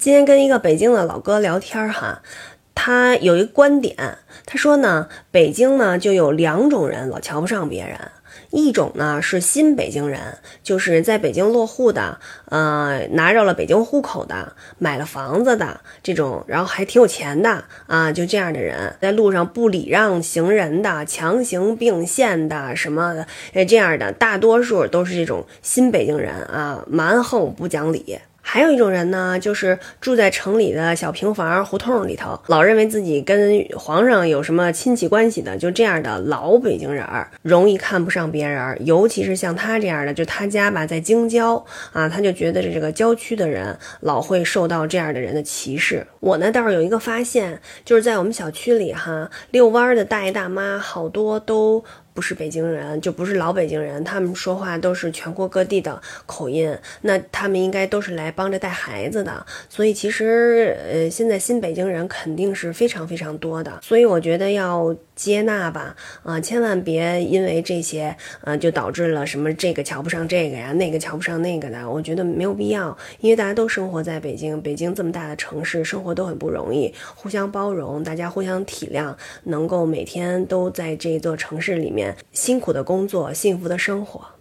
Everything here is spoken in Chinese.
今天跟一个北京的老哥聊天哈，他有一个观点，他说呢，北京呢就有两种人老瞧不上别人，一种呢是新北京人，就是在北京落户的，呃，拿着了北京户口的，买了房子的这种，然后还挺有钱的啊，就这样的人，在路上不礼让行人的，强行并线的什么的，这样的大多数都是这种新北京人啊，蛮横不讲理。还有一种人呢，就是住在城里的小平房胡同里头，老认为自己跟皇上有什么亲戚关系的，就这样的老北京人儿，容易看不上别人，尤其是像他这样的，就他家吧在京郊啊，他就觉得这个郊区的人老会受到这样的人的歧视。我呢倒是有一个发现，就是在我们小区里哈，遛弯的大爷大妈好多都。不是北京人，就不是老北京人，他们说话都是全国各地的口音。那他们应该都是来帮着带孩子的，所以其实呃，现在新北京人肯定是非常非常多的。所以我觉得要接纳吧，啊，千万别因为这些，呃，就导致了什么这个瞧不上这个呀，那个瞧不上那个的。我觉得没有必要，因为大家都生活在北京，北京这么大的城市，生活都很不容易，互相包容，大家互相体谅，能够每天都在这座城市里面。辛苦的工作，幸福的生活。